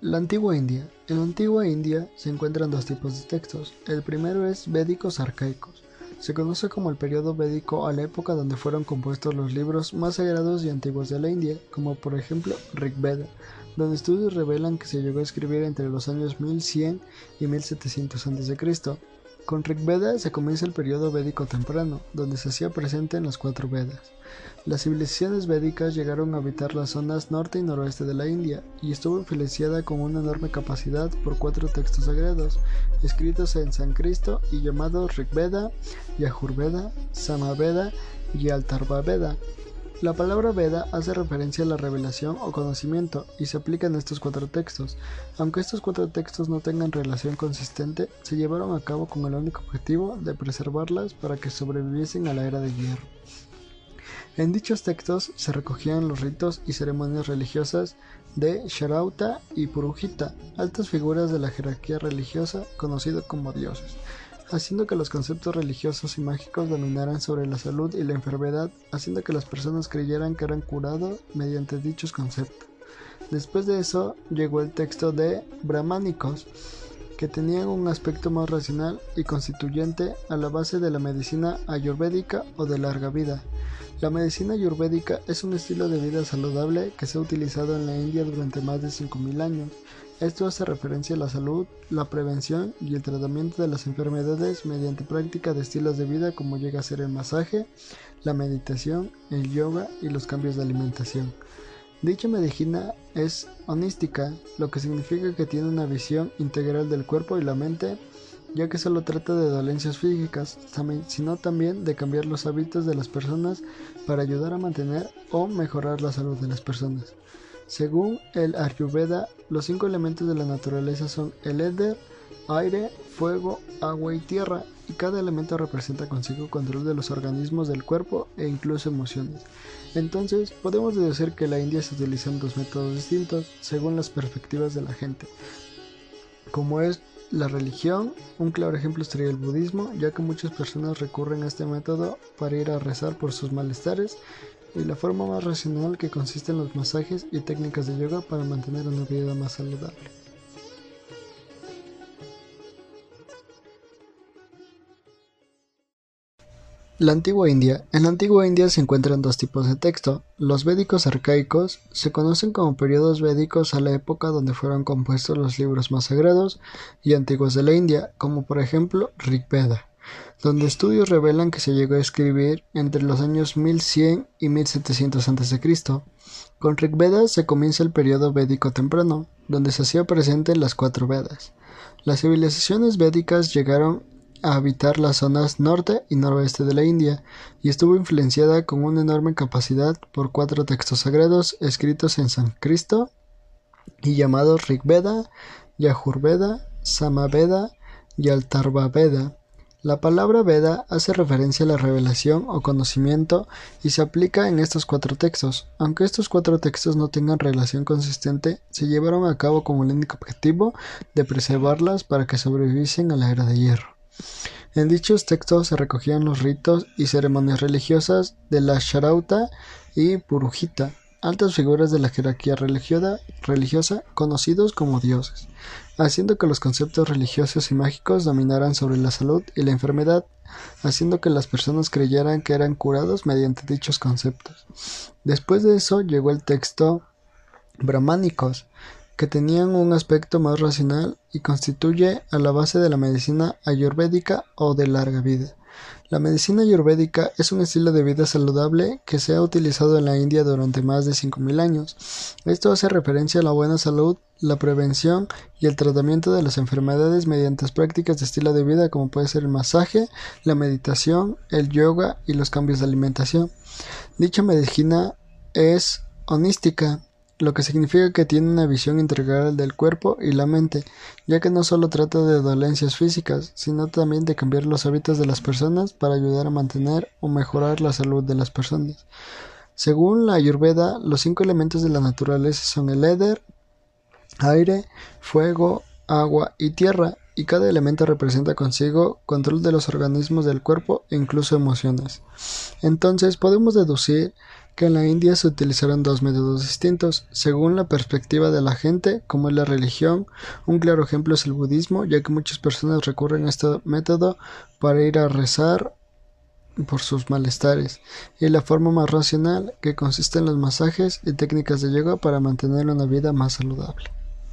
La antigua India. En la antigua India se encuentran dos tipos de textos. El primero es védicos arcaicos. Se conoce como el periodo védico a la época donde fueron compuestos los libros más sagrados y antiguos de la India, como por ejemplo Rig Veda, donde estudios revelan que se llegó a escribir entre los años 1100 y 1700 a.C. Con Rigveda se comienza el periodo védico temprano, donde se hacía presente en las cuatro Vedas. Las civilizaciones védicas llegaron a habitar las zonas norte y noroeste de la India y estuvo influenciada con una enorme capacidad por cuatro textos sagrados, escritos en sánscrito y llamados Rigveda, Yajurveda, Samaveda y Altarvaveda. La palabra Veda hace referencia a la revelación o conocimiento y se aplica en estos cuatro textos. Aunque estos cuatro textos no tengan relación consistente, se llevaron a cabo con el único objetivo de preservarlas para que sobreviviesen a la era de hierro. En dichos textos se recogían los ritos y ceremonias religiosas de Sharauta y Purujita, altas figuras de la jerarquía religiosa conocidas como dioses haciendo que los conceptos religiosos y mágicos dominaran sobre la salud y la enfermedad, haciendo que las personas creyeran que eran curados mediante dichos conceptos. Después de eso llegó el texto de Brahmánicos, que tenían un aspecto más racional y constituyente a la base de la medicina ayurvédica o de larga vida. La medicina ayurvédica es un estilo de vida saludable que se ha utilizado en la India durante más de 5.000 años. Esto hace referencia a la salud, la prevención y el tratamiento de las enfermedades mediante práctica de estilos de vida como llega a ser el masaje, la meditación, el yoga y los cambios de alimentación. Dicha medicina es holística, lo que significa que tiene una visión integral del cuerpo y la mente ya que solo trata de dolencias físicas, sino también de cambiar los hábitos de las personas para ayudar a mantener o mejorar la salud de las personas. Según el Ayurveda, los cinco elementos de la naturaleza son el éter, aire, fuego, agua y tierra, y cada elemento representa consigo control de los organismos del cuerpo e incluso emociones. Entonces, podemos deducir que la India se utilizan dos métodos distintos según las perspectivas de la gente, como es la religión, un claro ejemplo sería el budismo, ya que muchas personas recurren a este método para ir a rezar por sus malestares, y la forma más racional que consiste en los masajes y técnicas de yoga para mantener una vida más saludable. La antigua India. En la antigua India se encuentran dos tipos de texto. Los védicos arcaicos se conocen como periodos védicos a la época donde fueron compuestos los libros más sagrados y antiguos de la India, como por ejemplo Rig Veda, donde estudios revelan que se llegó a escribir entre los años 1100 y 1700 a.C. Con Rig Veda se comienza el periodo védico temprano, donde se hacía presente las cuatro Vedas. Las civilizaciones védicas llegaron a habitar las zonas norte y noroeste de la India, y estuvo influenciada con una enorme capacidad por cuatro textos sagrados escritos en sánscrito y llamados Rigveda, Yajurveda, Samaveda y Altarvaveda. La palabra Veda hace referencia a la revelación o conocimiento y se aplica en estos cuatro textos. Aunque estos cuatro textos no tengan relación consistente, se llevaron a cabo con el único objetivo de preservarlas para que sobreviviesen a la era de hierro. En dichos textos se recogían los ritos y ceremonias religiosas de la Sharauta y Purujita, altas figuras de la jerarquía religiosa conocidos como dioses, haciendo que los conceptos religiosos y mágicos dominaran sobre la salud y la enfermedad, haciendo que las personas creyeran que eran curados mediante dichos conceptos. Después de eso llegó el texto brahmánicos, que tenían un aspecto más racional y constituye a la base de la medicina ayurvédica o de larga vida. La medicina ayurvédica es un estilo de vida saludable que se ha utilizado en la India durante más de 5.000 años. Esto hace referencia a la buena salud, la prevención y el tratamiento de las enfermedades mediante prácticas de estilo de vida como puede ser el masaje, la meditación, el yoga y los cambios de alimentación. Dicha medicina es holística lo que significa que tiene una visión integral del cuerpo y la mente, ya que no solo trata de dolencias físicas, sino también de cambiar los hábitos de las personas para ayudar a mantener o mejorar la salud de las personas. Según la Ayurveda, los cinco elementos de la naturaleza son el éter, aire, fuego, agua y tierra, y cada elemento representa consigo control de los organismos del cuerpo e incluso emociones. Entonces podemos deducir que en la India se utilizaron dos métodos distintos, según la perspectiva de la gente, como es la religión. Un claro ejemplo es el budismo, ya que muchas personas recurren a este método para ir a rezar por sus malestares, y la forma más racional, que consiste en los masajes y técnicas de yoga para mantener una vida más saludable.